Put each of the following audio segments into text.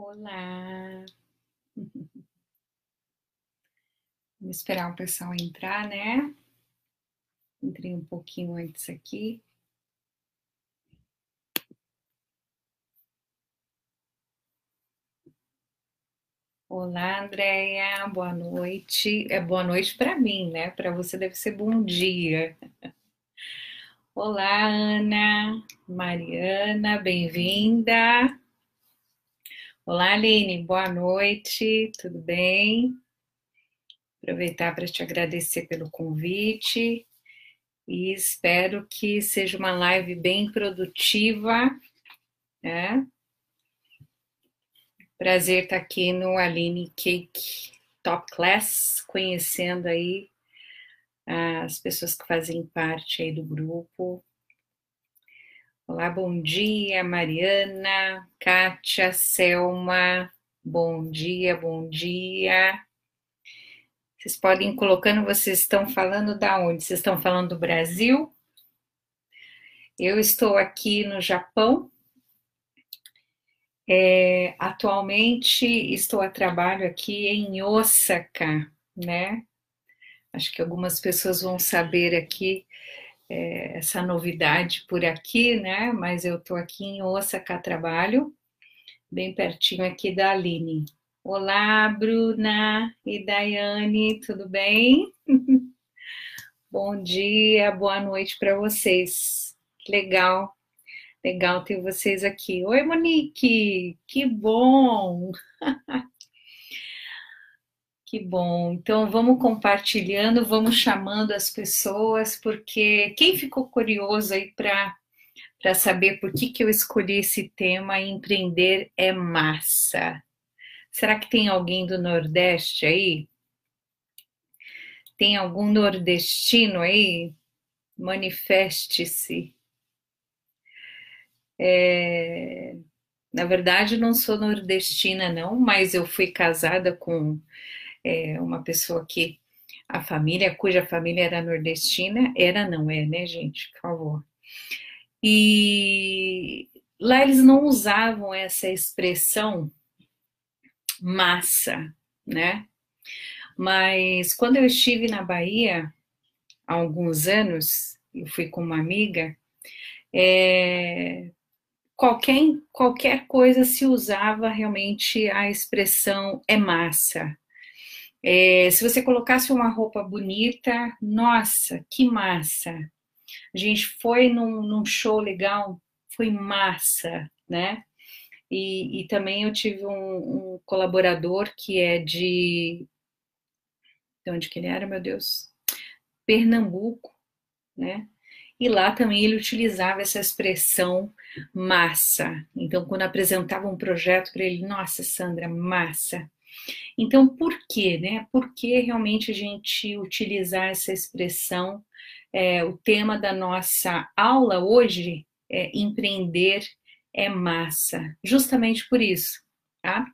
Olá! Vamos esperar o pessoal entrar, né? Entrei um pouquinho antes aqui. Olá, Andréia, boa noite. É boa noite para mim, né? Para você deve ser bom dia. Olá, Ana, Mariana, bem-vinda. Olá, Aline, boa noite, tudo bem? Aproveitar para te agradecer pelo convite e espero que seja uma live bem produtiva, né? Prazer estar aqui no Aline Cake Top Class, conhecendo aí as pessoas que fazem parte aí do grupo, Olá, bom dia, Mariana, Kátia, Selma, bom dia, bom dia. Vocês podem ir colocando, vocês estão falando da onde? Vocês estão falando do Brasil? Eu estou aqui no Japão. É, atualmente estou a trabalho aqui em Osaka, né? Acho que algumas pessoas vão saber aqui é, essa novidade por aqui, né? Mas eu estou aqui em Osaka, trabalho, bem pertinho aqui da Aline. Olá, Bruna e Daiane, tudo bem? Bom dia, boa noite para vocês. Legal, legal ter vocês aqui. Oi, Monique, que bom! Que bom. Então vamos compartilhando, vamos chamando as pessoas, porque quem ficou curioso aí para para saber por que, que eu escolhi esse tema, empreender é massa. Será que tem alguém do Nordeste aí? Tem algum nordestino aí? Manifeste-se. É... Na verdade, não sou nordestina, não, mas eu fui casada com é, uma pessoa que a família, cuja família era nordestina, era, não é, né, gente? Por favor. E lá eles não usavam essa expressão massa, né? Mas quando eu estive na Bahia, há alguns anos, eu fui com uma amiga, é, qualquer, qualquer coisa se usava realmente a expressão é massa, é, se você colocasse uma roupa bonita, nossa, que massa! A gente foi num, num show legal, foi massa, né? E, e também eu tive um, um, colaborador que é de. De onde que ele era, meu Deus? Pernambuco, né? E lá também ele utilizava essa expressão massa. Então, quando apresentava um projeto para ele, nossa, Sandra, massa. Então, por quê, né? Por que realmente a gente utilizar essa expressão? É, o tema da nossa aula hoje é empreender é massa, justamente por isso, tá?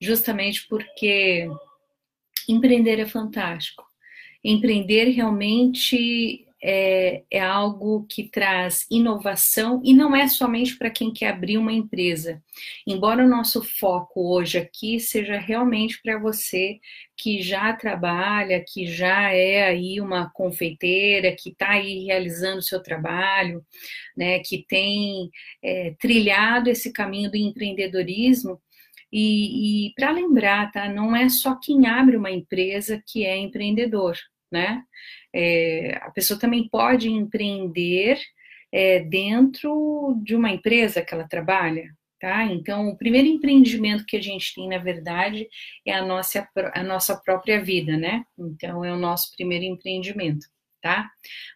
Justamente porque empreender é fantástico. Empreender realmente é, é algo que traz inovação e não é somente para quem quer abrir uma empresa. Embora o nosso foco hoje aqui seja realmente para você que já trabalha, que já é aí uma confeiteira, que está aí realizando o seu trabalho, né, que tem é, trilhado esse caminho do empreendedorismo. E, e para lembrar, tá? Não é só quem abre uma empresa que é empreendedor, né? É, a pessoa também pode empreender é, dentro de uma empresa que ela trabalha, tá? Então, o primeiro empreendimento que a gente tem, na verdade, é a nossa, a nossa própria vida, né? Então, é o nosso primeiro empreendimento, tá?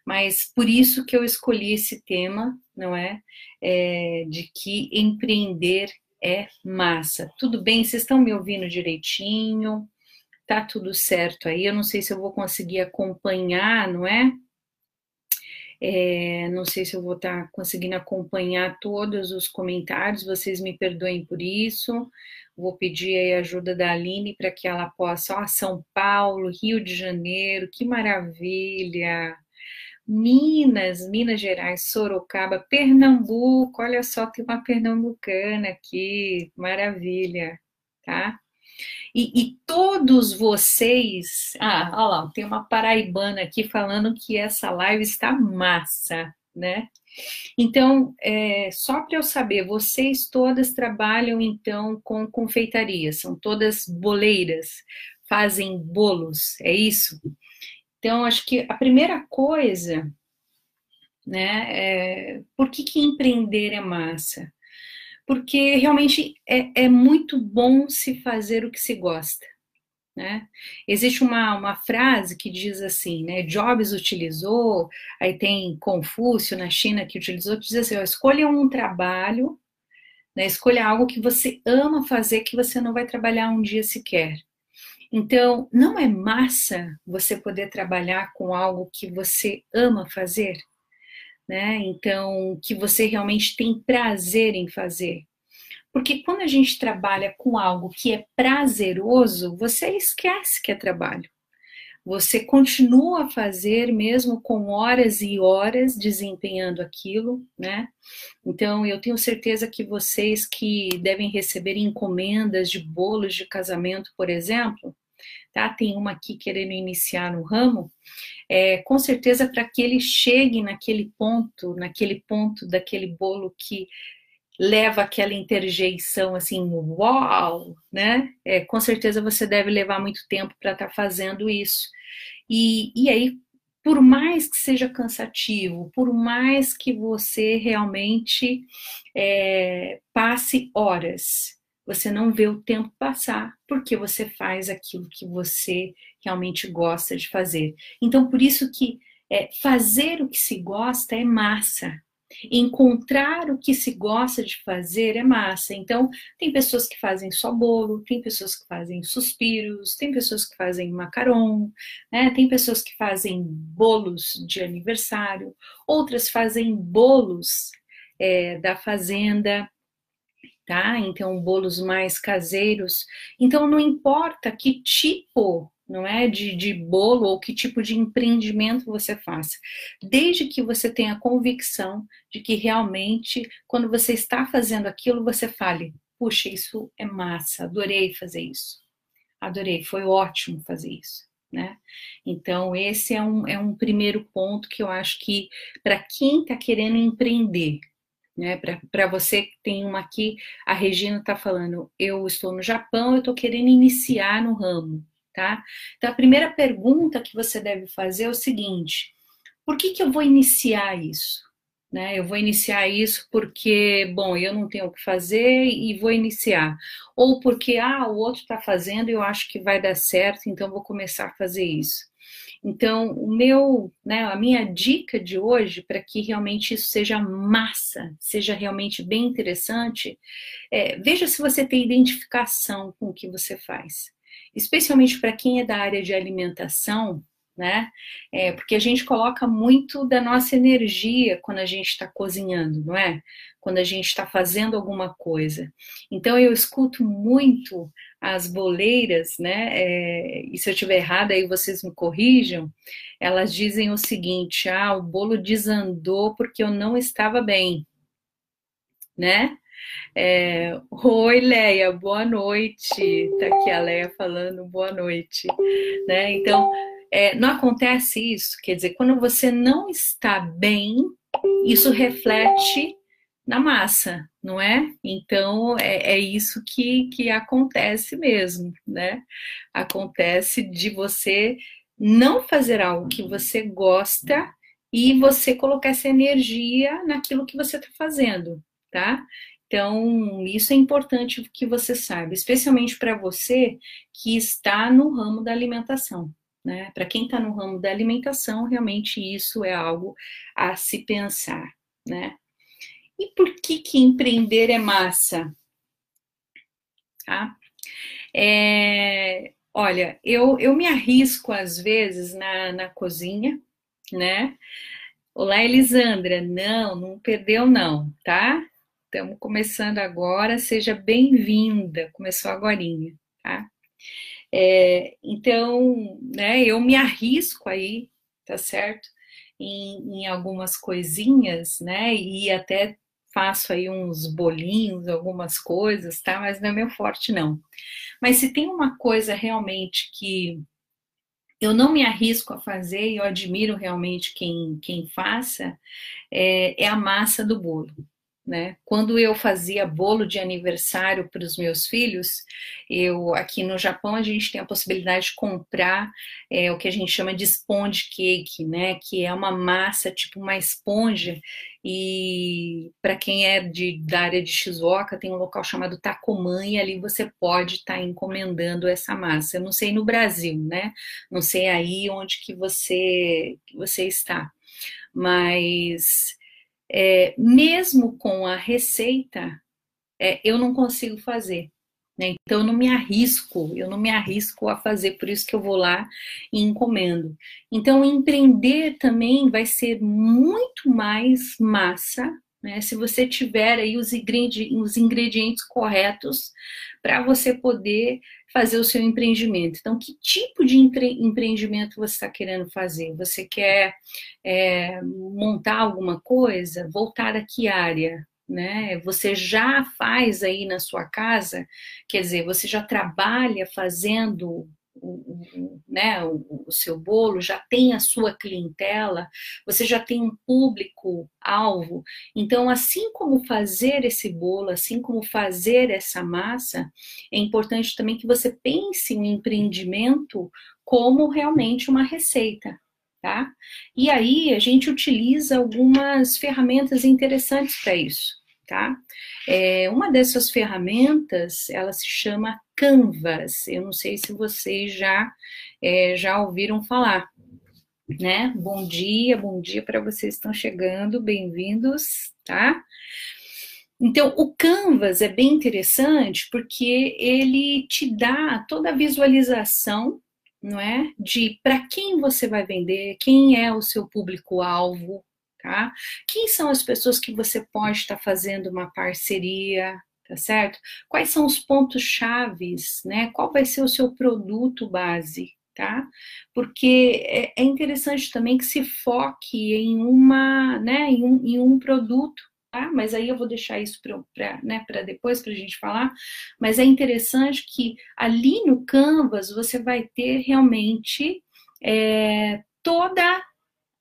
Mas por isso que eu escolhi esse tema, não é? é de que empreender é massa. Tudo bem? Vocês estão me ouvindo direitinho? Tá tudo certo aí. Eu não sei se eu vou conseguir acompanhar, não é? é não sei se eu vou estar tá conseguindo acompanhar todos os comentários, vocês me perdoem por isso. Vou pedir aí a ajuda da Aline para que ela possa. Ó, São Paulo, Rio de Janeiro, que maravilha! Minas, Minas Gerais, Sorocaba, Pernambuco, olha só, tem uma pernambucana aqui, maravilha. tá? E, e, todos vocês. Ah, olha lá, tem uma paraibana aqui falando que essa live está massa, né? Então, é, só para eu saber, vocês todas trabalham então com confeitaria, são todas boleiras, fazem bolos, é isso? Então, acho que a primeira coisa, né, é, por que, que empreender é massa? Porque realmente é, é muito bom se fazer o que se gosta. Né? Existe uma, uma frase que diz assim, né? Jobs utilizou, aí tem Confúcio na China que utilizou, que diz assim: ó, escolha um trabalho, né? escolha algo que você ama fazer, que você não vai trabalhar um dia sequer. Então, não é massa você poder trabalhar com algo que você ama fazer, né? Então, que você realmente tem prazer em fazer. Porque quando a gente trabalha com algo que é prazeroso, você esquece que é trabalho. Você continua a fazer mesmo com horas e horas desempenhando aquilo, né? Então eu tenho certeza que vocês que devem receber encomendas de bolos de casamento, por exemplo, tá? Tem uma aqui querendo iniciar no ramo, é, com certeza para que ele chegue naquele ponto, naquele ponto daquele bolo que leva aquela interjeição assim, uau, né? É, com certeza você deve levar muito tempo para estar tá fazendo isso. E, e aí, por mais que seja cansativo, por mais que você realmente é, passe horas, você não vê o tempo passar, porque você faz aquilo que você realmente gosta de fazer. Então, por isso que é, fazer o que se gosta é massa, Encontrar o que se gosta de fazer é massa. Então, tem pessoas que fazem só bolo, tem pessoas que fazem suspiros, tem pessoas que fazem macaron, né? tem pessoas que fazem bolos de aniversário, outras fazem bolos é, da fazenda, tá? Então, bolos mais caseiros. Então, não importa que tipo não é de, de bolo ou que tipo de empreendimento você faça. Desde que você tenha convicção de que realmente, quando você está fazendo aquilo, você fale: puxa, isso é massa, adorei fazer isso. Adorei, foi ótimo fazer isso. Né? Então, esse é um, é um primeiro ponto que eu acho que, para quem está querendo empreender, né? Para você que tem uma aqui, a Regina está falando: eu estou no Japão, eu estou querendo iniciar no ramo tá? Então, a primeira pergunta que você deve fazer é o seguinte: por que, que eu vou iniciar isso? Né? Eu vou iniciar isso porque, bom, eu não tenho o que fazer e vou iniciar. Ou porque, ah, o outro está fazendo e eu acho que vai dar certo, então vou começar a fazer isso. Então, o meu, né, a minha dica de hoje para que realmente isso seja massa, seja realmente bem interessante, é, veja se você tem identificação com o que você faz. Especialmente para quem é da área de alimentação, né? É, porque a gente coloca muito da nossa energia quando a gente está cozinhando, não é? Quando a gente está fazendo alguma coisa. Então eu escuto muito as boleiras, né? É, e se eu estiver errada, aí vocês me corrijam. Elas dizem o seguinte: ah, o bolo desandou porque eu não estava bem, né? É, Oi, Leia, boa noite. Tá aqui a Leia falando boa noite. Né? Então, é, não acontece isso. Quer dizer, quando você não está bem, isso reflete na massa, não é? Então é, é, isso que, que acontece mesmo, né? Acontece de você não fazer algo que você gosta e você colocar essa energia naquilo que você está fazendo, tá? Então, isso é importante que você saiba, especialmente para você que está no ramo da alimentação. Né? Para quem está no ramo da alimentação, realmente isso é algo a se pensar. Né? E por que, que empreender é massa? Tá? É, olha, eu, eu me arrisco às vezes na, na cozinha, né? Olá, Elisandra. Não, não perdeu, não, tá? Estamos começando agora, seja bem-vinda, começou agora, tá? É, então, né, eu me arrisco aí, tá certo? Em, em, algumas coisinhas, né? E até faço aí uns bolinhos, algumas coisas, tá? Mas não é meu forte, não. Mas se tem uma coisa realmente que eu não me arrisco a fazer e eu admiro realmente quem, quem faça, é, é a massa do bolo. Né? Quando eu fazia bolo de aniversário para os meus filhos, eu aqui no Japão a gente tem a possibilidade de comprar é, o que a gente chama de sponge cake, né? Que é uma massa tipo uma esponja e para quem é de, da área de Shizuoka tem um local chamado Takoman e ali você pode estar tá encomendando essa massa. Eu não sei no Brasil, né? Não sei aí onde que você que você está, mas é, mesmo com a receita, é, eu não consigo fazer. Né? Então, eu não me arrisco, eu não me arrisco a fazer, por isso que eu vou lá e encomendo. Então, empreender também vai ser muito mais massa, né? Se você tiver aí os ingredientes, os ingredientes corretos para você poder fazer o seu empreendimento. Então, que tipo de empre empreendimento você está querendo fazer? Você quer é, montar alguma coisa? Voltar a que área? Né? Você já faz aí na sua casa, quer dizer, você já trabalha fazendo o, o, né, o, o, seu bolo, já tem a sua clientela, você já tem um público-alvo. Então, assim como fazer esse bolo, assim como fazer essa massa, é importante também que você pense em um empreendimento como realmente uma receita. Tá? E aí a gente utiliza algumas ferramentas interessantes para isso. Tá? É, uma dessas ferramentas, ela se chama Canvas. Eu não sei se vocês já, é, já ouviram falar. Né? Bom dia, bom dia para vocês que estão chegando, bem-vindos, tá? Então, o Canvas é bem interessante porque ele te dá toda a visualização, não é? De para quem você vai vender, quem é o seu público-alvo, tá? Quem são as pessoas que você pode estar fazendo uma parceria, tá certo? Quais são os pontos chaves, né? Qual vai ser o seu produto base, tá? Porque é, é interessante também que se foque em uma, né, em um, em um produto, tá? Mas aí eu vou deixar isso para né, depois para a gente falar. Mas é interessante que ali no Canvas você vai ter realmente é, toda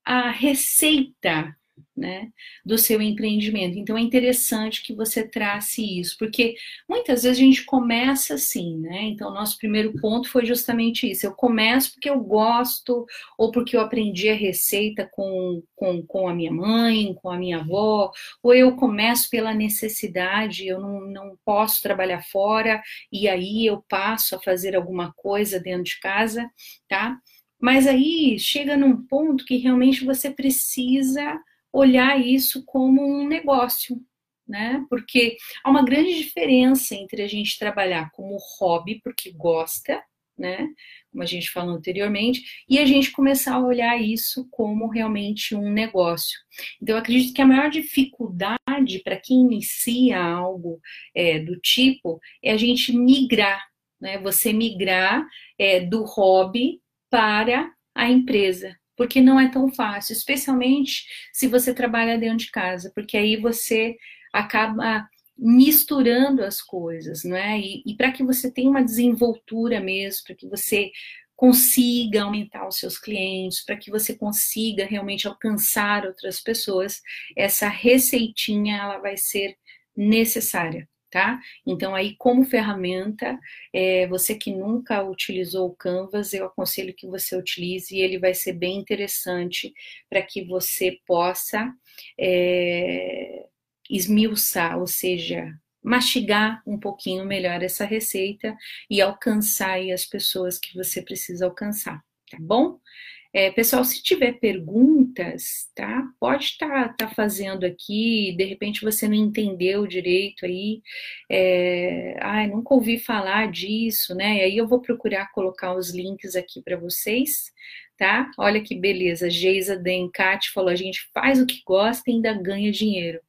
a receita né, do seu empreendimento. Então é interessante que você trace isso, porque muitas vezes a gente começa assim, né? Então, nosso primeiro ponto foi justamente isso. Eu começo porque eu gosto, ou porque eu aprendi a receita com, com, com a minha mãe, com a minha avó, ou eu começo pela necessidade, eu não, não posso trabalhar fora, e aí eu passo a fazer alguma coisa dentro de casa, tá? Mas aí chega num ponto que realmente você precisa olhar isso como um negócio, né? Porque há uma grande diferença entre a gente trabalhar como hobby, porque gosta, né? Como a gente falou anteriormente, e a gente começar a olhar isso como realmente um negócio. Então, acredito que a maior dificuldade para quem inicia algo é, do tipo é a gente migrar, né? Você migrar é, do hobby para a empresa porque não é tão fácil, especialmente se você trabalha dentro de casa, porque aí você acaba misturando as coisas, não é? E, e para que você tenha uma desenvoltura mesmo, para que você consiga aumentar os seus clientes, para que você consiga realmente alcançar outras pessoas, essa receitinha ela vai ser necessária tá? Então, aí, como ferramenta, é, você que nunca utilizou o Canvas, eu aconselho que você utilize ele vai ser bem interessante para que você possa é, esmiuçar, ou seja, mastigar um pouquinho melhor essa receita e alcançar as pessoas que você precisa alcançar, tá bom? É, pessoal, se tiver perguntas, tá? Pode estar tá, tá fazendo aqui, de repente você não entendeu direito aí, é, ai, nunca ouvi falar disso, né? E aí eu vou procurar colocar os links aqui para vocês, tá? Olha que beleza, Geisa Dencat falou, a gente faz o que gosta e ainda ganha dinheiro.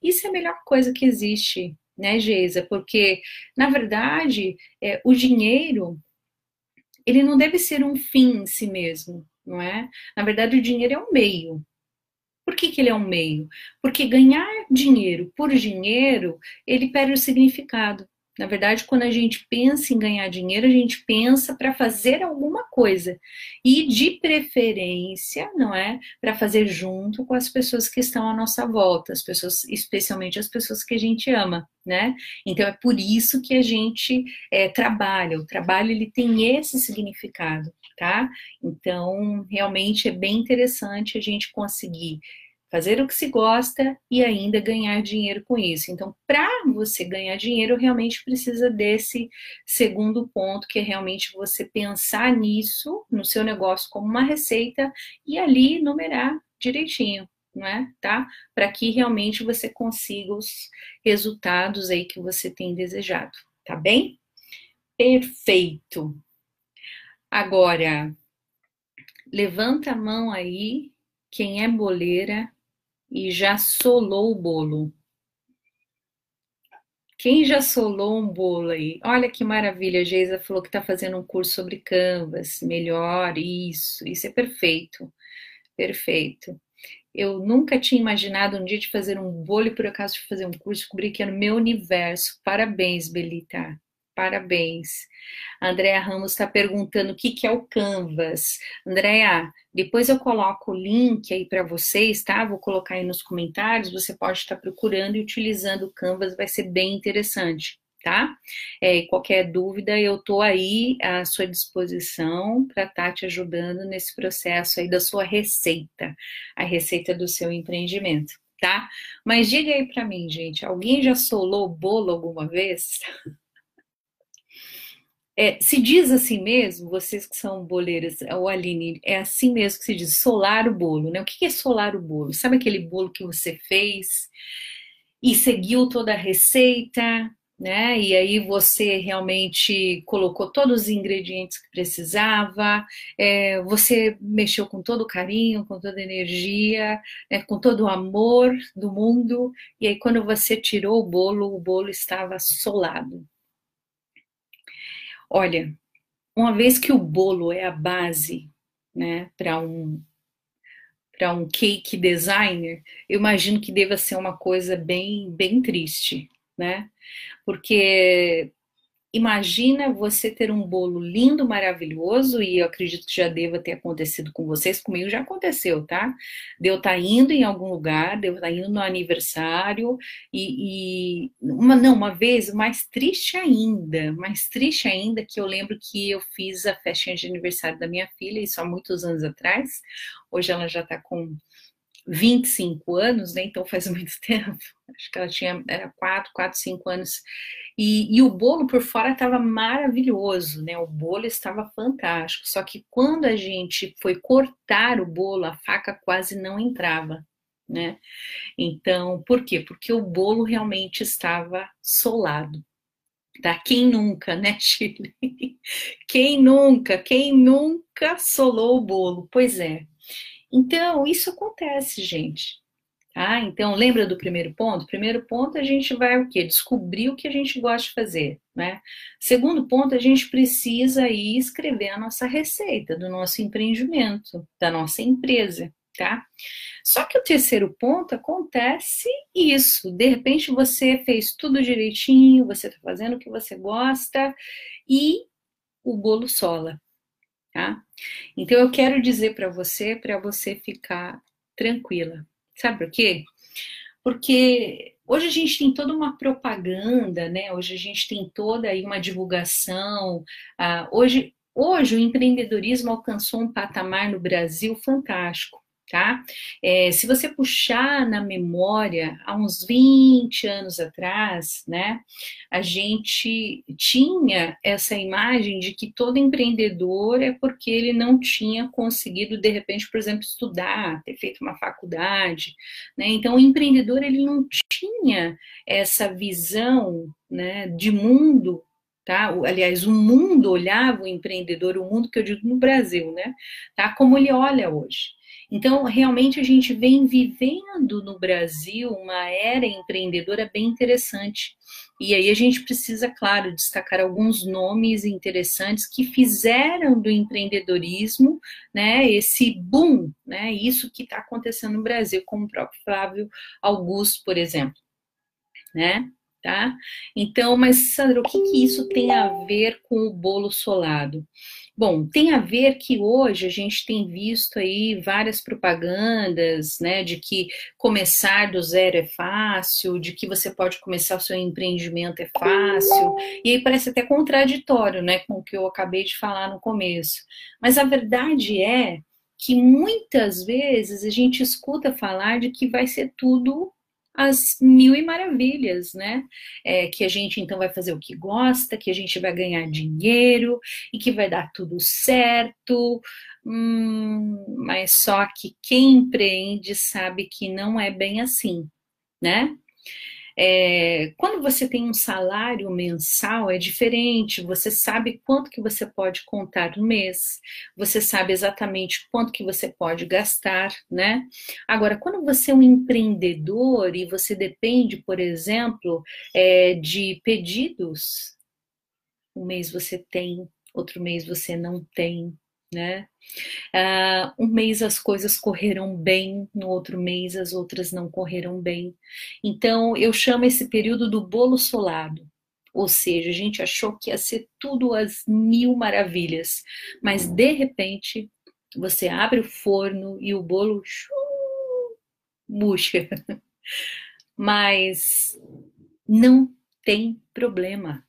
Isso é a melhor coisa que existe, né, Geisa? Porque, na verdade, é, o dinheiro, ele não deve ser um fim em si mesmo, não é? Na verdade, o dinheiro é um meio, Por que, que ele é um meio? Porque ganhar dinheiro por dinheiro, ele perde o significado. Na verdade, quando a gente pensa em ganhar dinheiro, a gente pensa para fazer alguma coisa. E de preferência, não é? Para fazer junto com as pessoas que estão à nossa volta, as pessoas, especialmente as pessoas que a gente ama, né? Então é por isso que a gente é, trabalha. O trabalho ele tem esse significado, tá? Então, realmente é bem interessante a gente conseguir fazer o que se gosta e ainda ganhar dinheiro com isso. Então, para você ganhar dinheiro, realmente precisa desse segundo ponto, que é realmente você pensar nisso, no seu negócio, como uma receita e ali numerar direitinho. Não é? Tá? Para que realmente você consiga os resultados aí que você tem desejado, tá bem? Perfeito. Agora, levanta a mão aí quem é boleira e já solou o bolo. Quem já solou um bolo aí? Olha que maravilha, a Geisa falou que está fazendo um curso sobre Canvas. Melhor, isso, isso é perfeito. Perfeito. Eu nunca tinha imaginado um dia de fazer um bolo e por acaso de fazer um curso, descobri que é no meu universo. Parabéns, Belita. Parabéns. A Andrea Ramos está perguntando o que, que é o Canvas. Andrea, depois eu coloco o link aí para vocês, tá? Vou colocar aí nos comentários. Você pode estar procurando e utilizando o Canvas, vai ser bem interessante, tá? É, qualquer dúvida, eu estou aí à sua disposição para estar tá te ajudando nesse processo aí da sua receita, a receita do seu empreendimento, tá? Mas diga aí para mim, gente, alguém já solou bolo alguma vez? É, se diz assim mesmo, vocês que são boleiras, o Aline, é assim mesmo que se diz, solar o bolo, né? O que é solar o bolo? Sabe aquele bolo que você fez e seguiu toda a receita, né? E aí você realmente colocou todos os ingredientes que precisava, é, você mexeu com todo o carinho, com toda a energia, né? com todo o amor do mundo, e aí quando você tirou o bolo, o bolo estava solado. Olha, uma vez que o bolo é a base, né, para um para um cake designer, eu imagino que deva ser uma coisa bem bem triste, né? Porque Imagina você ter um bolo lindo, maravilhoso, e eu acredito que já deva ter acontecido com vocês, comigo já aconteceu, tá? De eu estar tá indo em algum lugar, de eu estar tá indo no aniversário, e, e, uma, não, uma vez, mais triste ainda, mais triste ainda, que eu lembro que eu fiz a festinha de aniversário da minha filha, isso há muitos anos atrás, hoje ela já está com 25 anos, né? Então faz muito tempo. Acho que ela tinha era 4, 4, 5 anos. E, e o bolo por fora estava maravilhoso, né? O bolo estava fantástico. Só que quando a gente foi cortar o bolo, a faca quase não entrava, né? Então, por quê? Porque o bolo realmente estava solado. Tá? Quem nunca, né, Chile? Quem nunca? Quem nunca solou o bolo? Pois é. Então, isso acontece, gente. Tá? Então, lembra do primeiro ponto? Primeiro ponto, a gente vai o quê? Descobrir o que a gente gosta de fazer, né? Segundo ponto, a gente precisa aí escrever a nossa receita do nosso empreendimento, da nossa empresa, tá? Só que o terceiro ponto acontece isso. De repente você fez tudo direitinho, você está fazendo o que você gosta e o bolo sola tá? Então eu quero dizer para você, para você ficar tranquila. Sabe por quê? Porque hoje a gente tem toda uma propaganda, né? Hoje a gente tem toda aí uma divulgação. Uh, hoje, hoje o empreendedorismo alcançou um patamar no Brasil fantástico tá? É, se você puxar na memória, há uns 20 anos atrás, né, a gente tinha essa imagem de que todo empreendedor é porque ele não tinha conseguido, de repente, por exemplo, estudar, ter feito uma faculdade, né? Então, o empreendedor, ele não tinha essa visão, né, de mundo Tá? Aliás, o mundo olhava o empreendedor, o mundo que eu digo no Brasil, né? Tá? Como ele olha hoje. Então, realmente, a gente vem vivendo no Brasil uma era empreendedora bem interessante. E aí a gente precisa, claro, destacar alguns nomes interessantes que fizeram do empreendedorismo, né, esse boom, né, isso que está acontecendo no Brasil, como o próprio Flávio Augusto, por exemplo, né? Tá? Então, mas Sandra, o que, que isso tem a ver com o bolo solado? Bom, tem a ver que hoje a gente tem visto aí várias propagandas, né, de que começar do zero é fácil, de que você pode começar o seu empreendimento é fácil, e aí parece até contraditório, né, com o que eu acabei de falar no começo. Mas a verdade é que muitas vezes a gente escuta falar de que vai ser tudo as mil e maravilhas, né? É, que a gente então vai fazer o que gosta, que a gente vai ganhar dinheiro e que vai dar tudo certo. Hum, mas só que quem empreende sabe que não é bem assim, né? É, quando você tem um salário mensal é diferente, você sabe quanto que você pode contar no mês, você sabe exatamente quanto que você pode gastar, né? Agora, quando você é um empreendedor e você depende, por exemplo, é, de pedidos, um mês você tem, outro mês você não tem, né? Uh, um mês as coisas correram bem, no outro mês as outras não correram bem. Então eu chamo esse período do bolo solado. Ou seja, a gente achou que ia ser tudo às mil maravilhas, mas de repente você abre o forno e o bolo murcha. Mas não tem problema.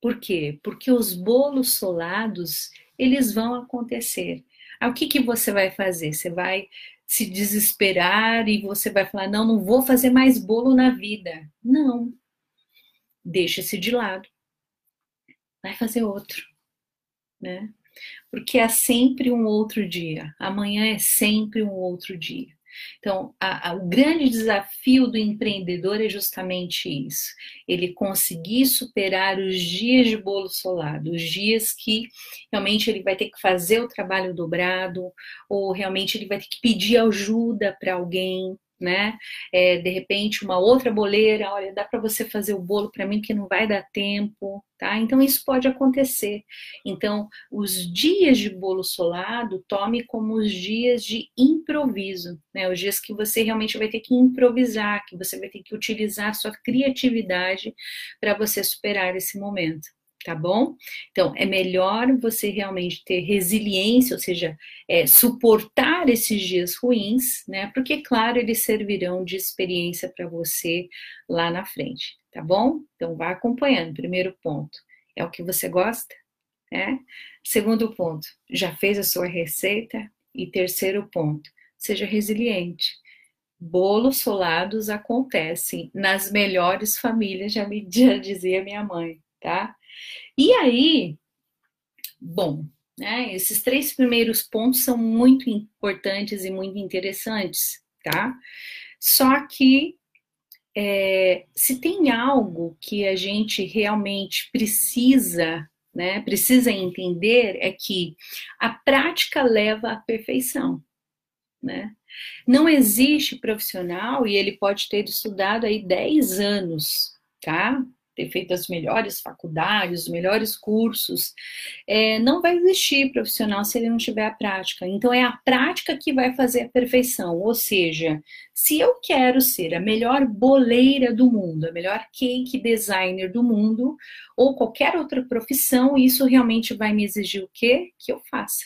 Por quê? Porque os bolos solados eles vão acontecer. Aí, o que, que você vai fazer? Você vai se desesperar e você vai falar: não, não vou fazer mais bolo na vida. Não. Deixa-se de lado. Vai fazer outro. Né? Porque é sempre um outro dia. Amanhã é sempre um outro dia. Então, a, a, o grande desafio do empreendedor é justamente isso: ele conseguir superar os dias de bolo solado, os dias que realmente ele vai ter que fazer o trabalho dobrado, ou realmente ele vai ter que pedir ajuda para alguém, né? É, de repente, uma outra boleira, olha, dá para você fazer o bolo para mim que não vai dar tempo, tá? Então, isso pode acontecer. Então, os dias de bolo solado, tome como os dias de improviso, né? Os dias que você realmente vai ter que improvisar, que você vai ter que utilizar sua criatividade para você superar esse momento tá bom? Então, é melhor você realmente ter resiliência, ou seja, é, suportar esses dias ruins, né? Porque, claro, eles servirão de experiência para você lá na frente, tá bom? Então, vá acompanhando. Primeiro ponto, é o que você gosta, né? Segundo ponto, já fez a sua receita? E terceiro ponto, seja resiliente. Bolos solados acontecem nas melhores famílias, já me já dizia minha mãe, tá? E aí, bom, né, esses três primeiros pontos são muito importantes e muito interessantes, tá? Só que é, se tem algo que a gente realmente precisa, né, precisa entender é que a prática leva à perfeição, né? Não existe profissional e ele pode ter estudado aí 10 anos, tá? Ter feito as melhores faculdades, os melhores cursos, é, não vai existir profissional se ele não tiver a prática. Então, é a prática que vai fazer a perfeição. Ou seja, se eu quero ser a melhor boleira do mundo, a melhor cake designer do mundo, ou qualquer outra profissão, isso realmente vai me exigir o quê? Que eu faça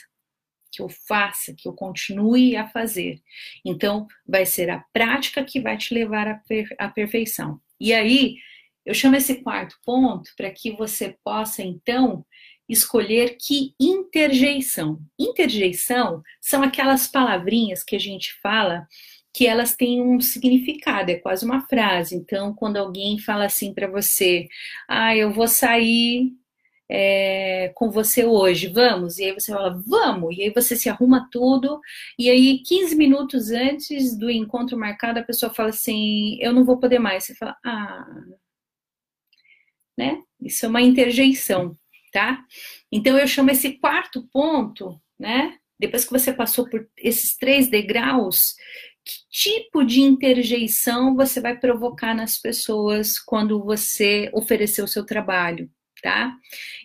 que eu faça, que eu continue a fazer. Então, vai ser a prática que vai te levar à, à perfeição. E aí, eu chamo esse quarto ponto para que você possa, então, escolher que interjeição. Interjeição são aquelas palavrinhas que a gente fala que elas têm um significado, é quase uma frase. Então, quando alguém fala assim para você, ah, eu vou sair é, com você hoje, vamos? E aí você fala, vamos! E aí você se arruma tudo, e aí 15 minutos antes do encontro marcado, a pessoa fala assim, eu não vou poder mais. Você fala, ah, né? Isso é uma interjeição, tá? Então eu chamo esse quarto ponto, né? depois que você passou por esses três degraus, que tipo de interjeição você vai provocar nas pessoas quando você oferecer o seu trabalho, tá?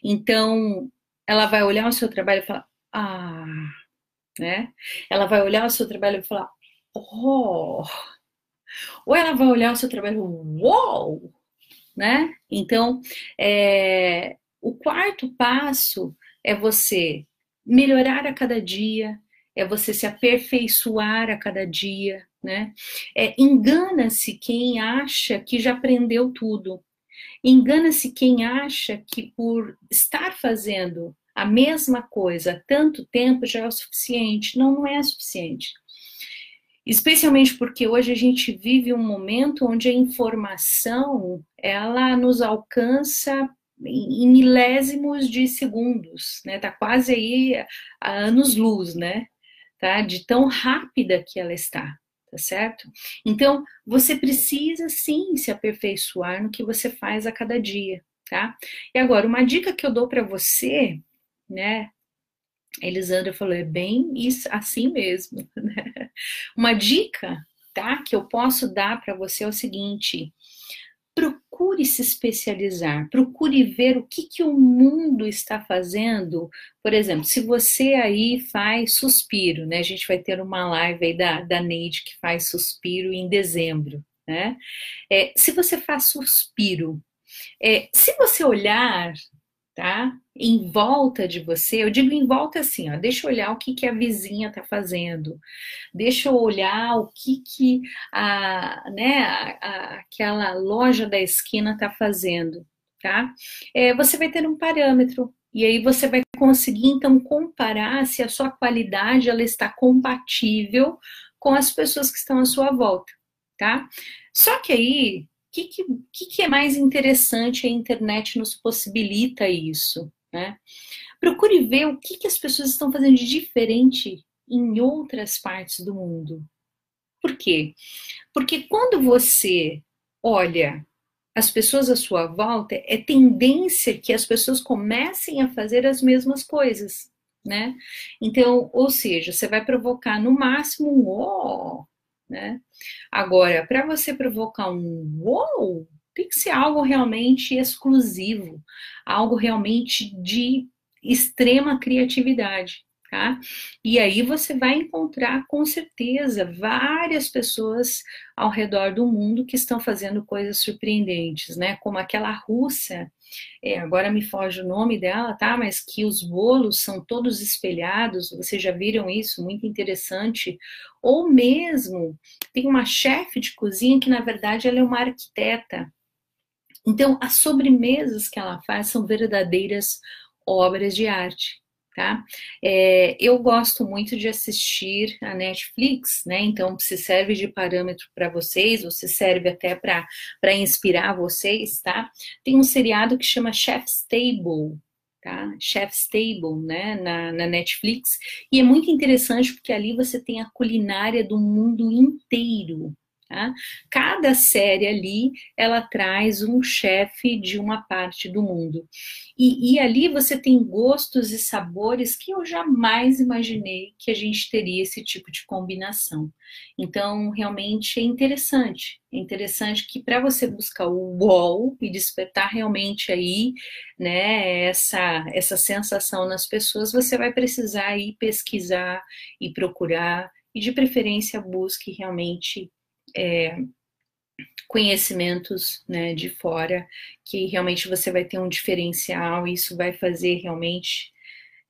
Então, ela vai olhar o seu trabalho e falar, ah, né? Ela vai olhar o seu trabalho e falar, oh, ou ela vai olhar o seu trabalho, uou, né? Então, é, o quarto passo é você melhorar a cada dia, é você se aperfeiçoar a cada dia, né? É, Engana-se quem acha que já aprendeu tudo. Engana-se quem acha que por estar fazendo a mesma coisa tanto tempo já é o suficiente. Não, não é suficiente. Especialmente porque hoje a gente vive um momento onde a informação ela nos alcança em milésimos de segundos, né? Tá quase aí a anos luz, né? tá? De tão rápida que ela está, tá certo? Então, você precisa sim se aperfeiçoar no que você faz a cada dia, tá? E agora, uma dica que eu dou para você, né? Elisandra falou, é bem isso, assim mesmo, né? Uma dica, tá? Que eu posso dar para você é o seguinte: procure se especializar, procure ver o que, que o mundo está fazendo. Por exemplo, se você aí faz suspiro, né? A gente vai ter uma live aí da, da Neide que faz suspiro em dezembro, né? É, se você faz suspiro, é, se você olhar tá? Em volta de você, eu digo em volta assim, ó, deixa eu olhar o que, que a vizinha tá fazendo, deixa eu olhar o que, que a, né, a, a, aquela loja da esquina tá fazendo, tá? É, você vai ter um parâmetro, e aí você vai conseguir então comparar se a sua qualidade ela está compatível com as pessoas que estão à sua volta, tá? Só que aí que, que, que é mais interessante a internet nos possibilita isso, né? Procure ver o que, que as pessoas estão fazendo de diferente em outras partes do mundo. Por quê? Porque quando você olha as pessoas à sua volta, é tendência que as pessoas comecem a fazer as mesmas coisas, né? Então, ou seja, você vai provocar no máximo um oh, né? Agora, para você provocar um uou, tem que ser algo realmente exclusivo, algo realmente de extrema criatividade. Tá? E aí você vai encontrar com certeza várias pessoas ao redor do mundo que estão fazendo coisas surpreendentes, né? Como aquela russa, é, agora me foge o nome dela, tá? Mas que os bolos são todos espelhados, vocês já viram isso? Muito interessante. Ou mesmo tem uma chefe de cozinha que na verdade ela é uma arquiteta. Então as sobremesas que ela faz são verdadeiras obras de arte tá? É, eu gosto muito de assistir a Netflix, né? Então, se serve de parâmetro para vocês, ou se serve até para inspirar vocês, tá? Tem um seriado que chama Chef's Table, tá? Chef's Table, né, na, na, Netflix, e é muito interessante porque ali você tem a culinária do mundo inteiro, Tá? Cada série ali, ela traz um chefe de uma parte do mundo. E, e, ali você tem gostos e sabores que eu jamais imaginei que a gente teria esse tipo de combinação. Então, realmente é interessante. É interessante que para você buscar o wall e despertar realmente aí, né, essa, essa sensação nas pessoas, você vai precisar ir pesquisar e procurar, e de preferência busque realmente é, conhecimentos né, de fora, que realmente você vai ter um diferencial e isso vai fazer realmente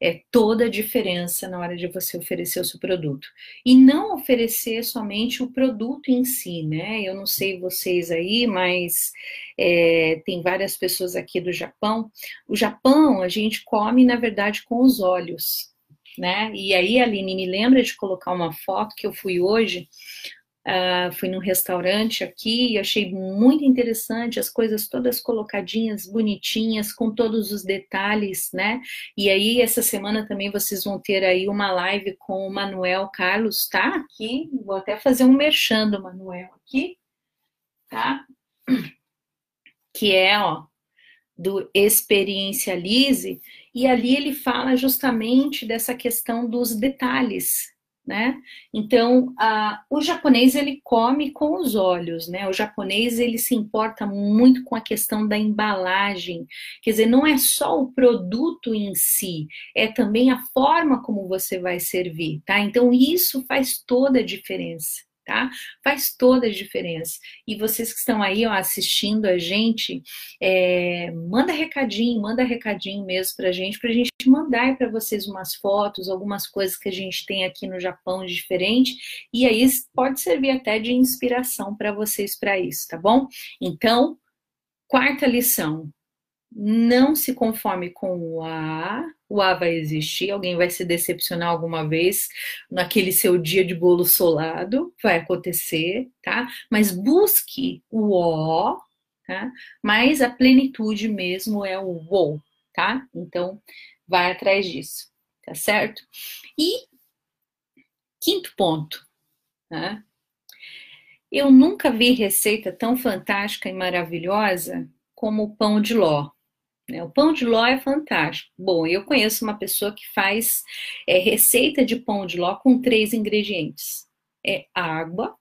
é, toda a diferença na hora de você oferecer o seu produto. E não oferecer somente o produto em si, né? Eu não sei vocês aí, mas é, tem várias pessoas aqui do Japão. O Japão a gente come, na verdade, com os olhos. Né? E aí, Aline, me lembra de colocar uma foto que eu fui hoje Uh, fui num restaurante aqui e achei muito interessante as coisas todas colocadinhas, bonitinhas, com todos os detalhes, né? E aí, essa semana também vocês vão ter aí uma live com o Manuel Carlos, tá? Aqui, vou até fazer um merchan do Manuel aqui, tá? Que é, ó, do experiencialize, e ali ele fala justamente dessa questão dos detalhes, né? Então, a, o japonês ele come com os olhos, né? O japonês ele se importa muito com a questão da embalagem, quer dizer, não é só o produto em si, é também a forma como você vai servir, tá? Então, isso faz toda a diferença tá? Faz toda a diferença. E vocês que estão aí ó, assistindo a gente, é, manda recadinho, manda recadinho mesmo pra gente, pra gente mandar para vocês umas fotos, algumas coisas que a gente tem aqui no Japão de diferente, e aí pode servir até de inspiração para vocês para isso, tá bom? Então, quarta lição, não se conforme com o A, o A vai existir, alguém vai se decepcionar alguma vez naquele seu dia de bolo solado, vai acontecer, tá? Mas busque o O, tá? Mas a plenitude mesmo é o O, tá? Então, vai atrás disso, tá certo? E quinto ponto, tá? Eu nunca vi receita tão fantástica e maravilhosa como o pão de ló. Né? O pão de ló é fantástico. Bom, eu conheço uma pessoa que faz é, receita de pão de ló com três ingredientes: é água,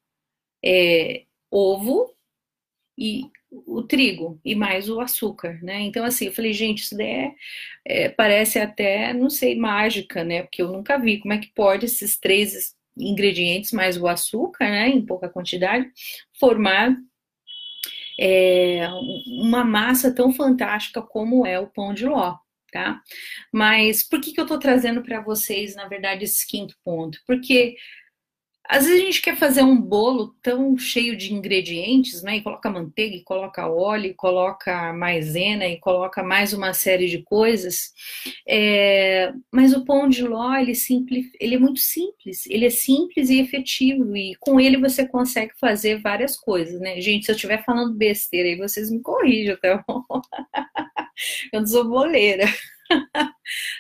é ovo e o trigo e mais o açúcar, né? Então, assim, eu falei, gente, isso daí é, é, parece até, não sei, mágica, né? Porque eu nunca vi como é que pode esses três ingredientes mais o açúcar, né, em pouca quantidade, formar é, uma massa tão fantástica como é o pão de ló, tá? Mas por que, que eu tô trazendo para vocês, na verdade, esse quinto ponto? Porque às vezes a gente quer fazer um bolo tão cheio de ingredientes, né? E coloca manteiga, e coloca óleo, e coloca maisena, e coloca mais uma série de coisas. É, mas o pão de ló, ele, simples, ele é muito simples. Ele é simples e efetivo. E com ele você consegue fazer várias coisas, né? Gente, se eu estiver falando besteira aí, vocês me corrijam, tá bom? eu não sou boleira.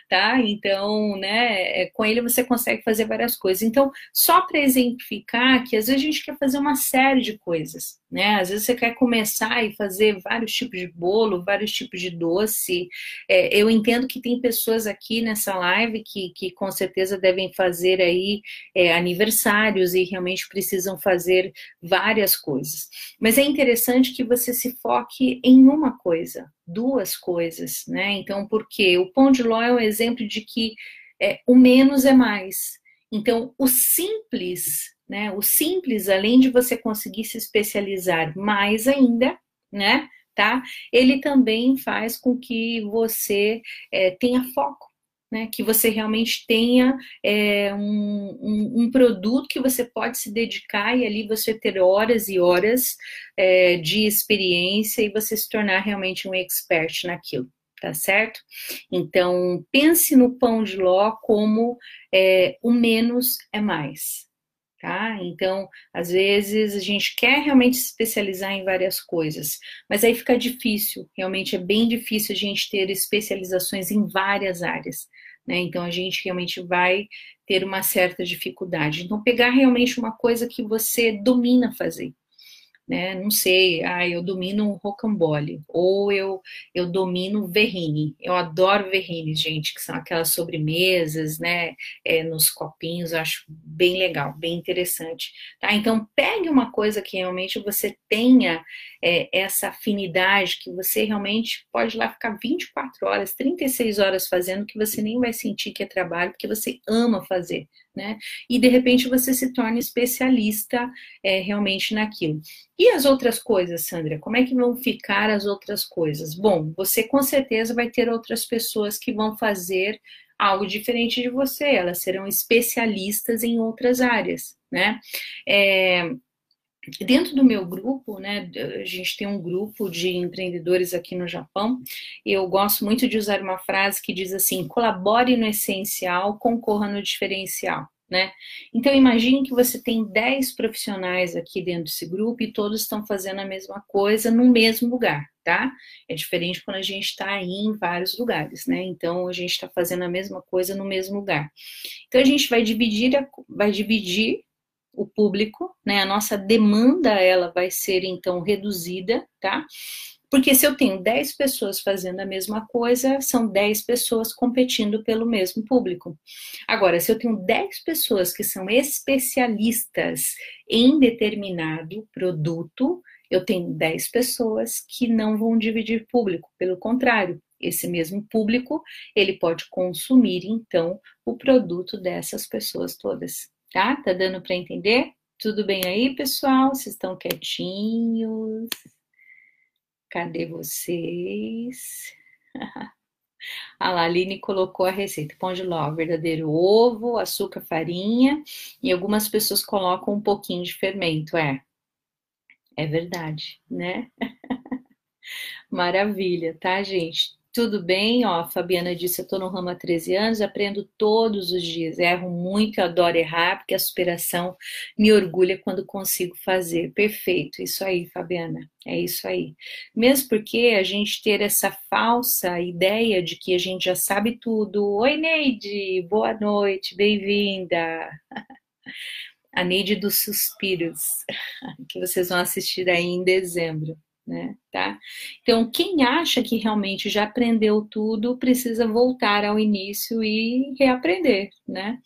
tá? Então, né, é, com ele você consegue fazer várias coisas. Então, só para exemplificar que às vezes a gente quer fazer uma série de coisas, né? Às vezes você quer começar e fazer vários tipos de bolo, vários tipos de doce. É, eu entendo que tem pessoas aqui nessa live que, que com certeza devem fazer aí é, aniversários e realmente precisam fazer várias coisas. Mas é interessante que você se foque em uma coisa, duas coisas, né? Então, porque o pão de ló é um exemplo de que é, o menos é mais. Então, o simples né? O simples, além de você conseguir se especializar mais ainda, né? Tá? Ele também faz com que você é, tenha foco, né, que você realmente tenha é, um, um, um, produto que você pode se dedicar e ali você ter horas e horas é, de experiência e você se tornar realmente um expert naquilo, tá certo? Então, pense no pão de ló como é, o menos é mais, tá? Então, às vezes a gente quer realmente se especializar em várias coisas, mas aí fica difícil, realmente é bem difícil a gente ter especializações em várias áreas, né? Então a gente realmente vai ter uma certa dificuldade. Então, pegar realmente uma coisa que você domina fazer né? Não sei, ah, eu domino rocambole, ou eu, eu domino verrine. Eu adoro verrines, gente, que são aquelas sobremesas, né? É, nos copinhos, acho bem legal, bem interessante. Tá? Então, pegue uma coisa que realmente você tenha é, essa afinidade, que você realmente pode lá ficar 24 horas, 36 horas fazendo, que você nem vai sentir que é trabalho, porque você ama fazer né? E de repente você se torna especialista é, realmente naquilo. E as outras coisas, Sandra? Como é que vão ficar as outras coisas? Bom, você com certeza vai ter outras pessoas que vão fazer algo diferente de você, elas serão especialistas em outras áreas, né? É, Dentro do meu grupo, né, a gente tem um grupo de empreendedores aqui no Japão. Eu gosto muito de usar uma frase que diz assim: colabore no essencial, concorra no diferencial. Né? Então imagine que você tem 10 profissionais aqui dentro desse grupo e todos estão fazendo a mesma coisa no mesmo lugar, tá? É diferente quando a gente está aí em vários lugares, né? Então a gente está fazendo a mesma coisa no mesmo lugar. Então a gente vai dividir, a, vai dividir o público, né? A nossa demanda ela vai ser então reduzida, tá? Porque se eu tenho 10 pessoas fazendo a mesma coisa, são 10 pessoas competindo pelo mesmo público. Agora, se eu tenho 10 pessoas que são especialistas em determinado produto, eu tenho 10 pessoas que não vão dividir público, pelo contrário, esse mesmo público, ele pode consumir então o produto dessas pessoas todas, tá? Tá dando para entender? Tudo bem aí, pessoal? Vocês estão quietinhos? Cadê vocês? A Laline colocou a receita: pão de ló, verdadeiro ovo, açúcar, farinha e algumas pessoas colocam um pouquinho de fermento. É, é verdade, né? Maravilha, tá, gente? Tudo bem? Ó, a Fabiana disse: Eu tô no ramo há 13 anos, aprendo todos os dias. Erro muito, eu adoro errar, porque a superação me orgulha quando consigo fazer. Perfeito, isso aí, Fabiana, é isso aí. Mesmo porque a gente ter essa falsa ideia de que a gente já sabe tudo. Oi, Neide, boa noite, bem-vinda. A Neide dos Suspiros, que vocês vão assistir aí em dezembro né? Tá? Então, quem acha que realmente já aprendeu tudo, precisa voltar ao início e reaprender, né?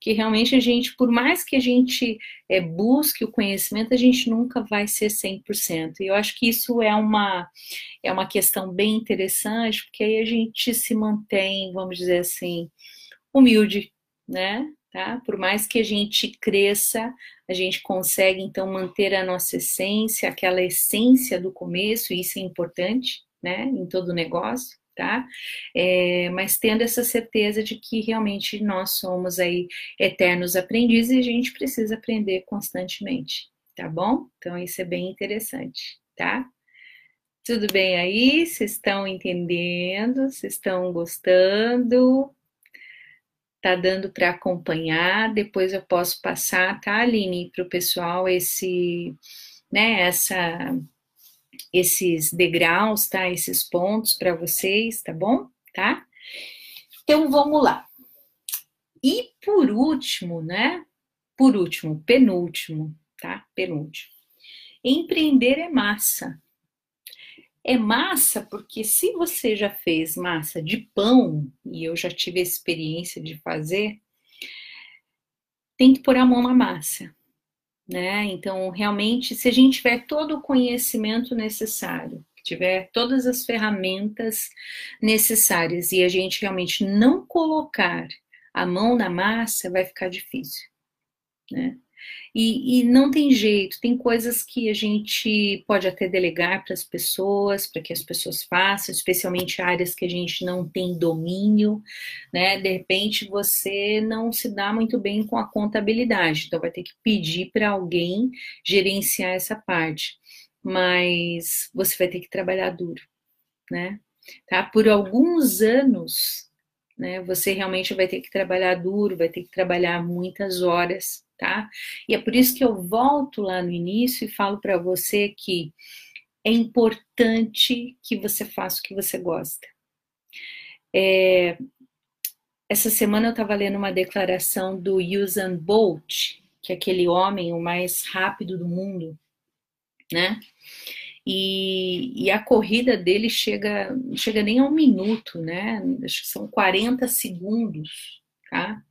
Que realmente a gente, por mais que a gente é, busque o conhecimento, a gente nunca vai ser 100%. E eu acho que isso é uma, é uma questão bem interessante, porque aí a gente se mantém, vamos dizer assim, humilde, né? Tá? Por mais que a gente cresça, a gente consegue então manter a nossa essência, aquela essência do começo, e isso é importante, né, em todo negócio, tá? É, mas tendo essa certeza de que realmente nós somos aí eternos aprendizes e a gente precisa aprender constantemente, tá bom? Então isso é bem interessante, tá? Tudo bem aí? Vocês estão entendendo? Vocês estão gostando? Tá dando para acompanhar. Depois eu posso passar, tá, Aline, para o pessoal esse, né, essa, esses degraus, tá, esses pontos para vocês, tá bom? Tá? Então vamos lá. E por último, né? Por último, penúltimo, tá? Penúltimo. Empreender é massa. É massa porque se você já fez massa de pão, e eu já tive a experiência de fazer, tem que pôr a mão na massa, né? Então, realmente, se a gente tiver todo o conhecimento necessário, tiver todas as ferramentas necessárias e a gente realmente não colocar a mão na massa, vai ficar difícil, né? E, e, não tem jeito, tem coisas que a gente pode até delegar para as pessoas, para que as pessoas façam, especialmente áreas que a gente não tem domínio, né? De repente você não se dá muito bem com a contabilidade, então vai ter que pedir para alguém gerenciar essa parte. Mas você vai ter que trabalhar duro, né? Tá? Por alguns anos, né? Você realmente vai ter que trabalhar duro, vai ter que trabalhar muitas horas tá? E é por isso que eu volto lá no início e falo para você que é importante que você faça o que você gosta. É, essa semana eu estava lendo uma declaração do Usain Bolt, que é aquele homem o mais rápido do mundo, né? E, e, a corrida dele chega, chega nem a um minuto, né? Acho que são 40 segundos, tá?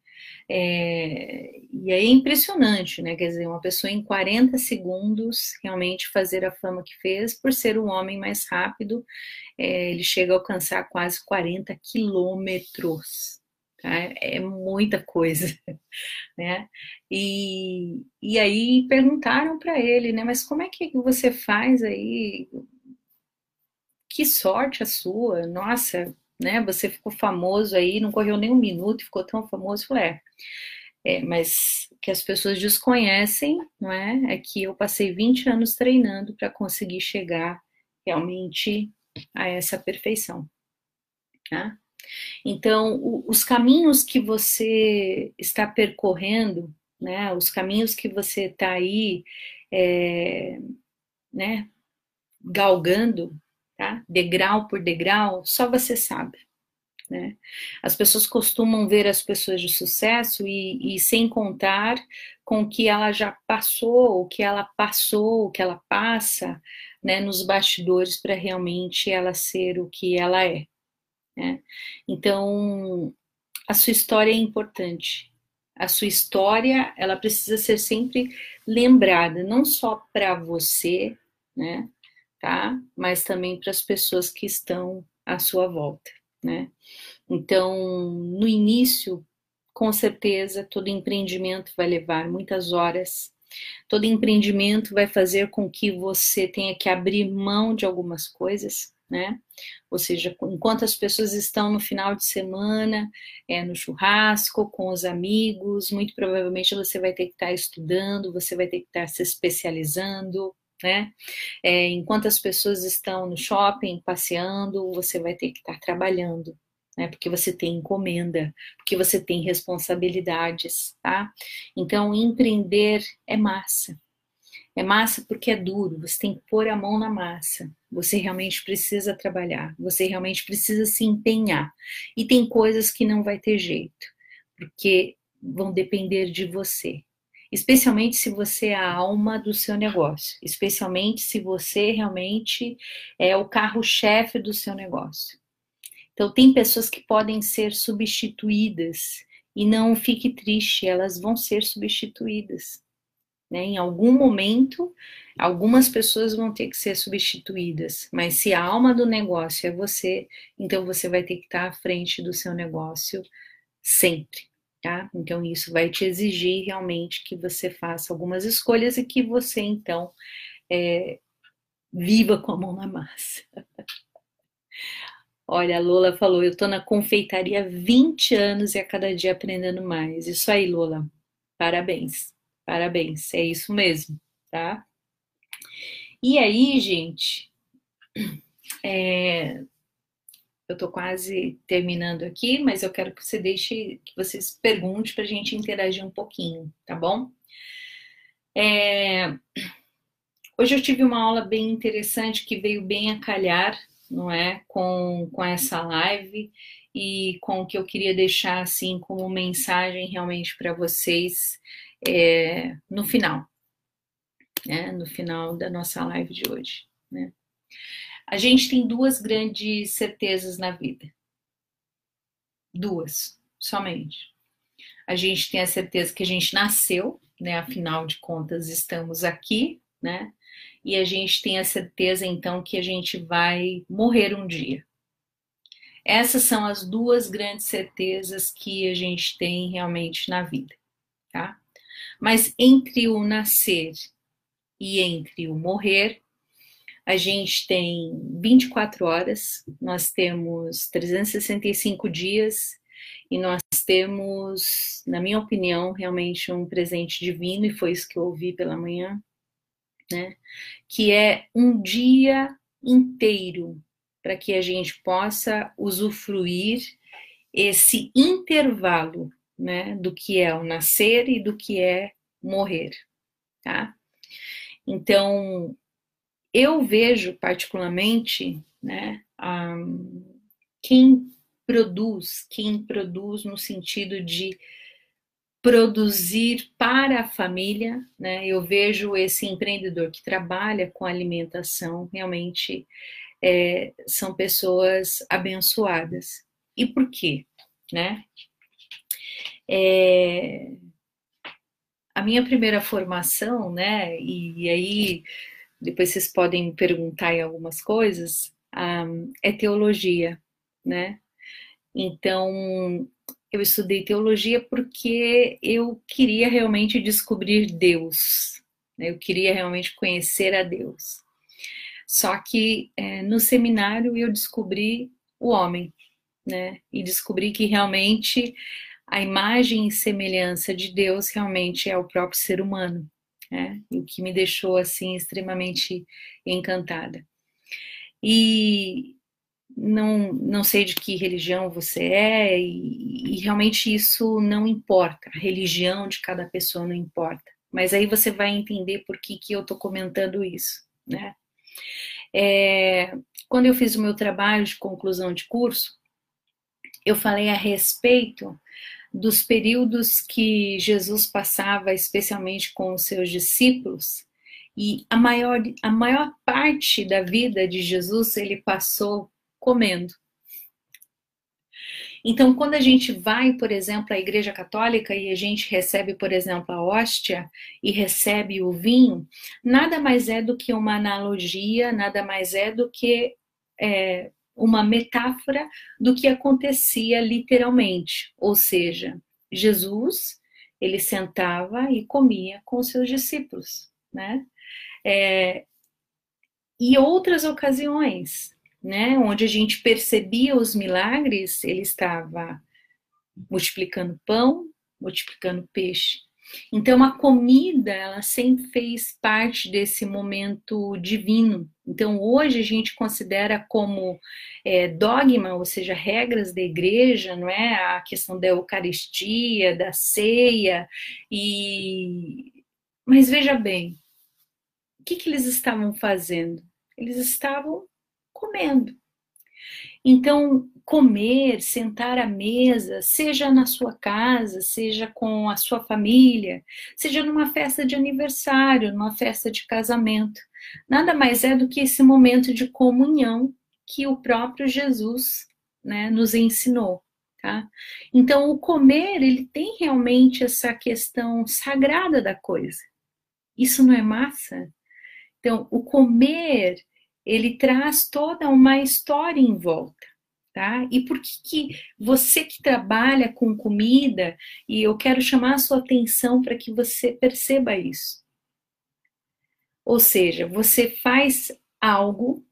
É, e é impressionante, né? Quer dizer, uma pessoa em 40 segundos realmente fazer a fama que fez, por ser um homem mais rápido, é, ele chega a alcançar quase 40 quilômetros. Tá? É muita coisa, né? E, e aí perguntaram para ele, né? Mas como é que você faz aí? Que sorte a sua! Nossa, né? Você ficou famoso aí, não correu nem um minuto, ficou tão famoso. É, é, mas que as pessoas desconhecem, não é? É que eu passei 20 anos treinando para conseguir chegar realmente a essa perfeição. Tá? Então, o, os caminhos que você está percorrendo, né? Os caminhos que você está aí, é, né? Galgando, tá? Degrau por degrau, só você sabe, Né? As pessoas costumam ver as pessoas de sucesso e, e, sem contar com o que ela já passou, o que ela passou, o que ela passa né, nos bastidores para realmente ela ser o que ela é. Né? Então, a sua história é importante. A sua história, ela precisa ser sempre lembrada, não só para você, né, tá? Mas também para as pessoas que estão à sua volta né? Então, no início, com certeza, todo empreendimento vai levar muitas horas. Todo empreendimento vai fazer com que você tenha que abrir mão de algumas coisas, né? Ou seja, enquanto as pessoas estão no final de semana, é, no churrasco, com os amigos, muito provavelmente você vai ter que estar estudando, você vai ter que estar se especializando, né? É, enquanto as pessoas estão no shopping passeando, você vai ter que estar trabalhando, né? Porque você tem encomenda, porque você tem responsabilidades, tá? Então, empreender é massa. É massa porque é duro, você tem que pôr a mão na massa. Você realmente precisa trabalhar, você realmente precisa se empenhar. E tem coisas que não vai ter jeito, porque vão depender de você especialmente se você é a alma do seu negócio, especialmente se você realmente é o carro-chefe do seu negócio. Então, tem pessoas que podem ser substituídas e não fique triste, elas vão ser substituídas. Né? Em algum momento, algumas pessoas vão ter que ser substituídas, mas se a alma do negócio é você, então você vai ter que estar à frente do seu negócio sempre tá? Então isso vai te exigir realmente que você faça algumas escolhas e que você então é, viva com a mão na massa. Olha, a Lola falou, eu tô na confeitaria há 20 anos e a cada dia aprendendo mais. Isso aí, Lola. Parabéns. Parabéns. É isso mesmo, tá? E aí, gente, é, eu estou quase terminando aqui, mas eu quero que você deixe, que vocês perguntem para a gente interagir um pouquinho, tá bom? É... Hoje eu tive uma aula bem interessante que veio bem a calhar, não é, com, com essa live e com o que eu queria deixar assim como mensagem realmente para vocês é, no final, né, no final da nossa live de hoje, né? A gente tem duas grandes certezas na vida. Duas, somente. A gente tem a certeza que a gente nasceu, né? Afinal de contas, estamos aqui, né? E a gente tem a certeza, então, que a gente vai morrer um dia. Essas são as duas grandes certezas que a gente tem realmente na vida, tá? Mas entre o nascer e entre o morrer, a gente tem 24 horas, nós temos 365 dias e nós temos, na minha opinião, realmente um presente divino, e foi isso que eu ouvi pela manhã, né? Que é um dia inteiro para que a gente possa usufruir esse intervalo, né, do que é o nascer e do que é morrer, tá? Então, eu vejo particularmente, né, um, quem produz, quem produz no sentido de produzir para a família, né? Eu vejo esse empreendedor que trabalha com alimentação realmente é, são pessoas abençoadas. E por quê, né? É, a minha primeira formação, né? E, e aí depois vocês podem perguntar em algumas coisas, um, é teologia, né? Então, eu estudei teologia porque eu queria realmente descobrir Deus, né? eu queria realmente conhecer a Deus. Só que é, no seminário eu descobri o homem, né? E descobri que realmente a imagem e semelhança de Deus realmente é o próprio ser humano né? o que me deixou assim extremamente encantada. E não, não sei de que religião você é, e, e, realmente isso não importa, a religião de cada pessoa não importa. Mas aí você vai entender por que, que eu estou comentando isso, né? É, quando eu fiz o meu trabalho de conclusão de curso, eu falei a respeito dos períodos que Jesus passava, especialmente com os seus discípulos, e a maior, a maior parte da vida de Jesus ele passou comendo. Então, quando a gente vai, por exemplo, à Igreja Católica e a gente recebe, por exemplo, a hóstia e recebe o vinho, nada mais é do que uma analogia, nada mais é do que é, uma metáfora do que acontecia literalmente. Ou seja, Jesus, ele sentava e comia com seus discípulos, né? É, e outras ocasiões, né, onde a gente percebia os milagres, ele estava multiplicando pão, multiplicando peixe. Então a comida, ela sempre fez parte desse momento divino. Então hoje a gente considera como é, dogma, ou seja, regras da igreja, não é a questão da Eucaristia, da ceia e mas veja bem, o que, que eles estavam fazendo? Eles estavam comendo. Então, comer, sentar à mesa, seja na sua casa, seja com a sua família, seja numa festa de aniversário, numa festa de casamento, nada mais é do que esse momento de comunhão que o próprio Jesus né, nos ensinou. Tá? Então, o comer, ele tem realmente essa questão sagrada da coisa. Isso não é massa? Então, o comer ele traz toda uma história em volta. Tá? E por que, que você que trabalha com comida, e eu quero chamar a sua atenção para que você perceba isso. Ou seja, você faz algo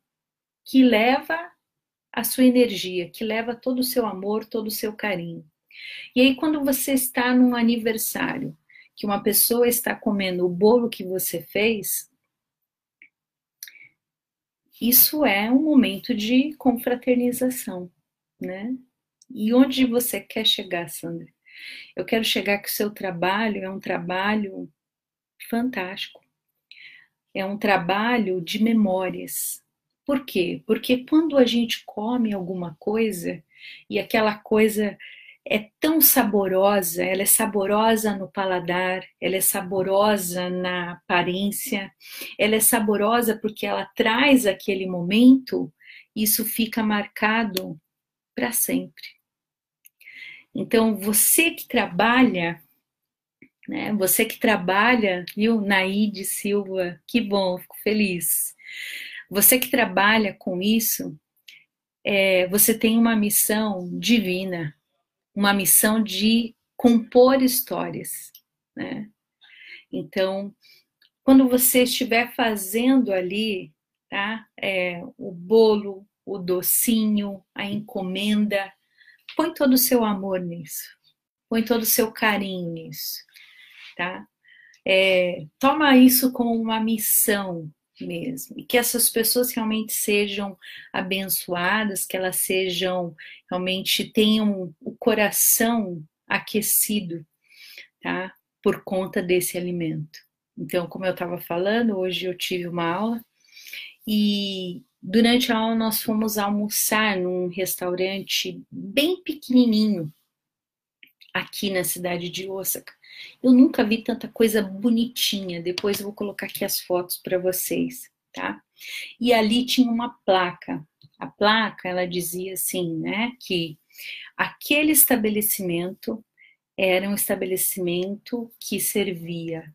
que leva a sua energia, que leva todo o seu amor, todo o seu carinho. E aí, quando você está num aniversário, que uma pessoa está comendo o bolo que você fez, isso é um momento de confraternização, né? E onde você quer chegar, Sandra? Eu quero chegar que o seu trabalho é um trabalho fantástico. É um trabalho de memórias. Por quê? Porque quando a gente come alguma coisa e aquela coisa é tão saborosa, ela é saborosa no paladar, ela é saborosa na aparência, ela é saborosa porque ela traz aquele momento, isso fica marcado para sempre. Então, você que trabalha, né, você que trabalha, viu, Naide Silva, que bom, fico feliz. Você que trabalha com isso, é, você tem uma missão divina, uma missão de compor histórias, né? Então, quando você estiver fazendo ali, tá? É, o bolo, o docinho, a encomenda, põe todo o seu amor nisso, põe todo o seu carinho nisso, tá? É, toma isso como uma missão, mesmo. E que essas pessoas realmente sejam abençoadas, que elas sejam, realmente tenham o coração aquecido, tá? Por conta desse alimento. Então, como eu estava falando, hoje eu tive uma aula e durante a aula nós fomos almoçar num restaurante bem pequenininho aqui na cidade de Osaka. Eu nunca vi tanta coisa bonitinha. Depois eu vou colocar aqui as fotos para vocês, tá? E ali tinha uma placa. A placa, ela dizia assim, né, que aquele estabelecimento era um estabelecimento que servia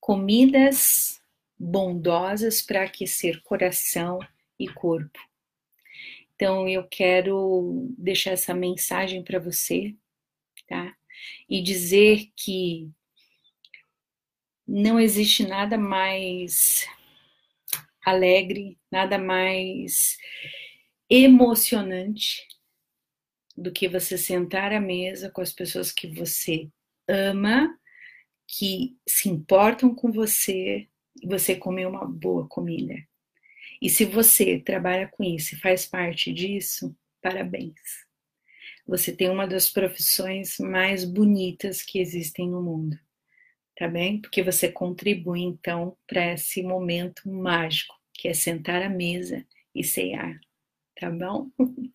comidas bondosas para aquecer coração e corpo. Então eu quero deixar essa mensagem para você, tá? E dizer que não existe nada mais alegre, nada mais emocionante do que você sentar à mesa com as pessoas que você ama, que se importam com você e você comer uma boa comida. E se você trabalha com isso e faz parte disso, parabéns você tem uma das profissões mais bonitas que existem no mundo, tá bem? Porque você contribui então para esse momento mágico, que é sentar à mesa e cear, tá bom?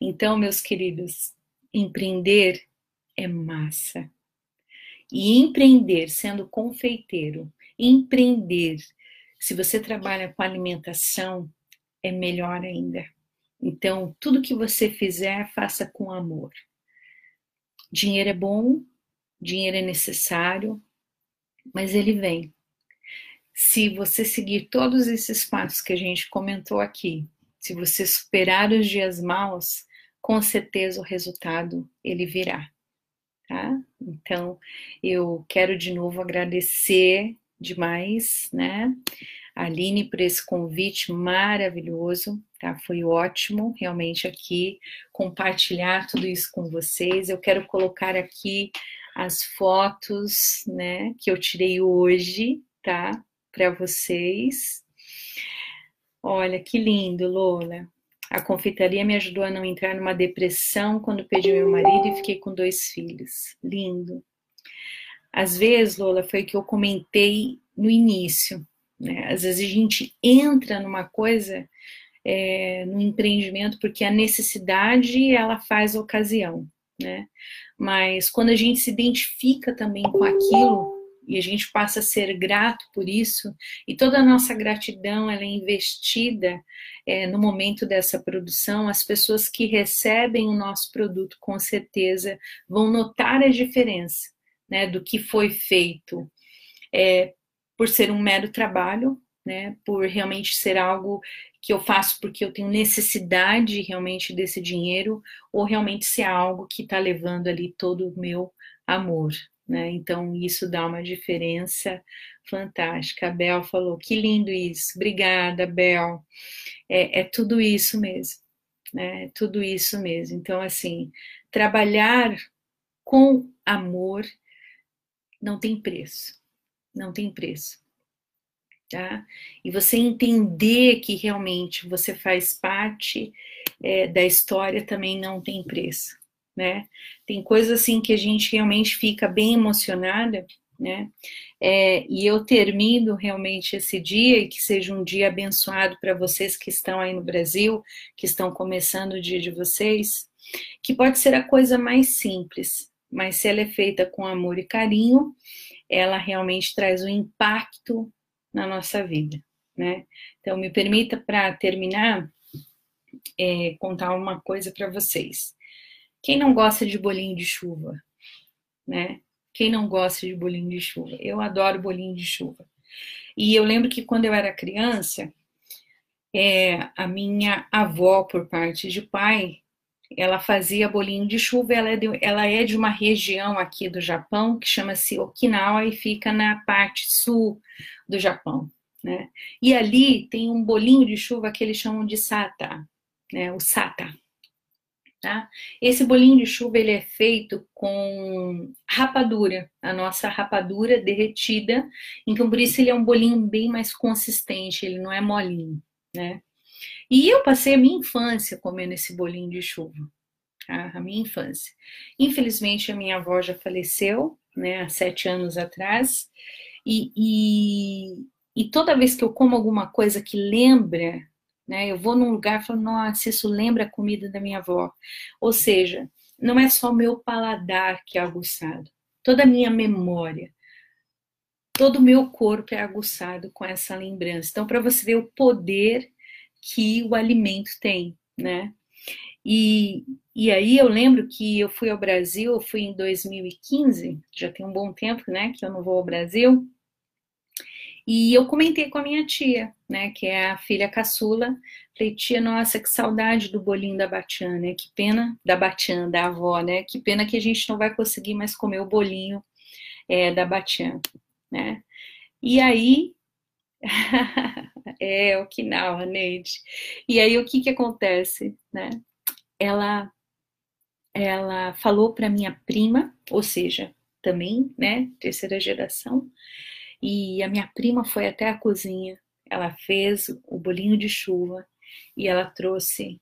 Então, meus queridos, empreender é massa. E empreender sendo confeiteiro, empreender, se você trabalha com alimentação, é melhor ainda. Então, tudo que você fizer, faça com amor. Dinheiro é bom, dinheiro é necessário, mas ele vem. Se você seguir todos esses passos que a gente comentou aqui, se você superar os dias maus, com certeza o resultado ele virá, tá? Então, eu quero de novo agradecer demais, né? Aline por esse convite maravilhoso, tá? Foi ótimo realmente aqui compartilhar tudo isso com vocês. Eu quero colocar aqui as fotos, né, que eu tirei hoje, tá? Para vocês. Olha que lindo, Lola. A confeitaria me ajudou a não entrar numa depressão quando perdi meu marido e fiquei com dois filhos. Lindo. Às vezes, Lola, foi o que eu comentei no início. Né? Às vezes a gente entra numa coisa, é, no empreendimento, porque a necessidade ela faz a ocasião. Né? Mas quando a gente se identifica também com aquilo, e a gente passa a ser grato por isso, e toda a nossa gratidão ela é investida é, no momento dessa produção, as pessoas que recebem o nosso produto com certeza vão notar a diferença né, do que foi feito é, por ser um mero trabalho, né, por realmente ser algo que eu faço porque eu tenho necessidade realmente desse dinheiro, ou realmente ser algo que está levando ali todo o meu amor, né? Então, isso dá uma diferença fantástica. A Bel falou, que lindo isso. Obrigada, Bel. É, é tudo isso mesmo, né? É tudo isso mesmo. Então, assim, trabalhar com amor não tem preço. Não tem preço. Tá? E você entender que realmente você faz parte é, da história também não tem preço né? Tem coisas assim que a gente realmente fica bem emocionada, né? É, e eu termino realmente esse dia e que seja um dia abençoado para vocês que estão aí no Brasil, que estão começando o dia de vocês, que pode ser a coisa mais simples, mas se ela é feita com amor e carinho, ela realmente traz um impacto na nossa vida, né? Então, me permita para terminar é, contar uma coisa para vocês. Quem não gosta de bolinho de chuva, né? Quem não gosta de bolinho de chuva? Eu adoro bolinho de chuva. E eu lembro que quando eu era criança, é, a minha avó, por parte de pai, ela fazia bolinho de chuva. Ela é de, ela é de uma região aqui do Japão que chama-se Okinawa e fica na parte sul do Japão. Né? E ali tem um bolinho de chuva que eles chamam de sata, né? o sata. Tá? Esse bolinho de chuva ele é feito com rapadura, a nossa rapadura derretida, então por isso ele é um bolinho bem mais consistente, ele não é molinho, né? E eu passei a minha infância comendo esse bolinho de chuva, a minha infância. Infelizmente a minha avó já faleceu, né, há sete anos atrás, e, e, e toda vez que eu como alguma coisa que lembra né? Eu vou num lugar e falo, nossa, isso lembra a comida da minha avó. Ou seja, não é só o meu paladar que é aguçado, toda a minha memória, todo o meu corpo é aguçado com essa lembrança. Então, para você ver o poder que o alimento tem, né? E, e aí eu lembro que eu fui ao Brasil, eu fui em 2015, já tem um bom tempo, né, que eu não vou ao Brasil, e eu comentei com a minha tia, né, que é a filha caçula. Falei, tia, nossa, que saudade do bolinho da Batian, né? Que pena, da Batian, da avó, né? Que pena que a gente não vai conseguir mais comer o bolinho é, da Batian, né? E aí, é, o Okinawa, Neide. E aí, o que que acontece, né? Ela, ela falou para minha prima, ou seja, também, né, terceira geração, e a minha prima foi até a cozinha, ela fez o bolinho de chuva e ela trouxe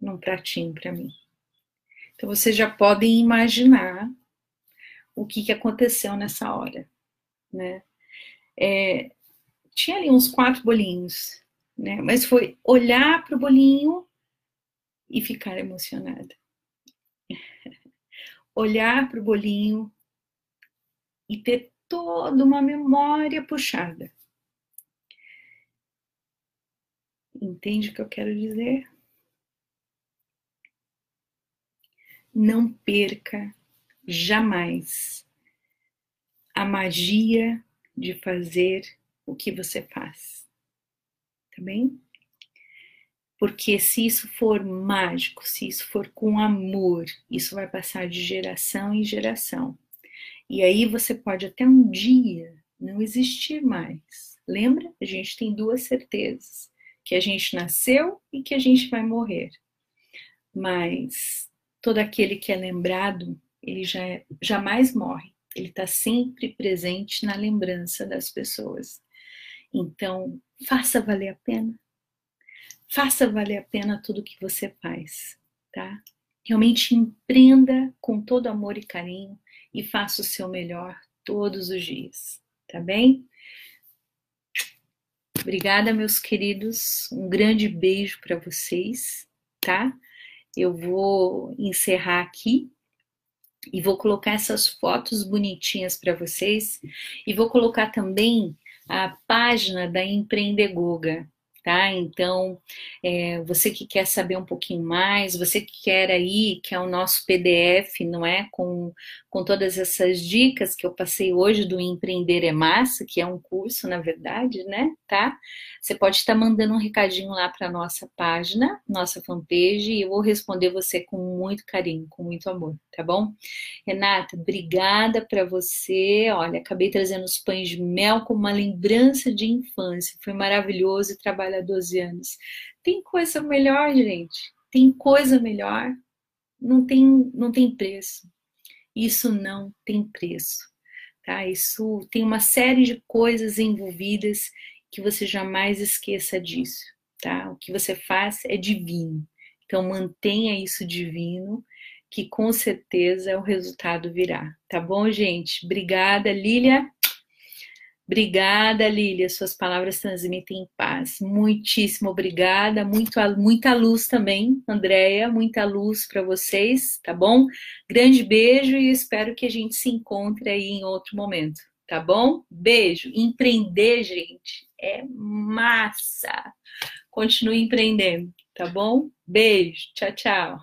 num pratinho para mim. Então vocês já podem imaginar o que, que aconteceu nessa hora, né? É, tinha ali uns quatro bolinhos, né? Mas foi olhar para o bolinho e ficar emocionada. olhar para o bolinho e ter toda uma memória puxada. Entende o que eu quero dizer? Não perca jamais a magia de fazer o que você faz. Tá bem? Porque se isso for mágico, se isso for com amor, isso vai passar de geração em geração. E aí você pode até um dia não existir mais. Lembra? A gente tem duas certezas: que a gente nasceu e que a gente vai morrer. Mas todo aquele que é lembrado, ele já é, jamais morre. Ele está sempre presente na lembrança das pessoas. Então, faça valer a pena faça valer a pena tudo que você faz, tá? Realmente empreenda com todo amor e carinho e faça o seu melhor todos os dias, tá bem? Obrigada, meus queridos. Um grande beijo para vocês, tá? Eu vou encerrar aqui e vou colocar essas fotos bonitinhas para vocês e vou colocar também a página da Empreendegoga, tá? Então, é, você que quer saber um pouquinho mais, você que quer aí, que é o nosso PDF, não é? Com, com todas essas dicas que eu passei hoje do Empreender é Massa, que é um curso, na verdade, né? Tá? Você pode estar mandando um recadinho lá para nossa página, nossa fanpage, e eu vou responder você com muito carinho, com muito amor, tá bom? Renata, obrigada para você. Olha, acabei trazendo os pães de mel como uma lembrança de infância. Foi maravilhoso trabalhar há 12 anos. Tem coisa melhor, gente. Tem coisa melhor. Não tem, não tem preço. Isso não tem preço. Tá? Isso tem uma série de coisas envolvidas que você jamais esqueça disso. Tá? O que você faz é divino. Então mantenha isso divino, que com certeza o resultado virá. Tá bom, gente? Obrigada, Lília. Obrigada, Lília. Suas palavras transmitem paz. Muitíssimo obrigada. Muito, muita luz também, Andréia. Muita luz para vocês, tá bom? Grande beijo e espero que a gente se encontre aí em outro momento, tá bom? Beijo. Empreender, gente, é massa. Continue empreendendo, tá bom? Beijo. Tchau, tchau.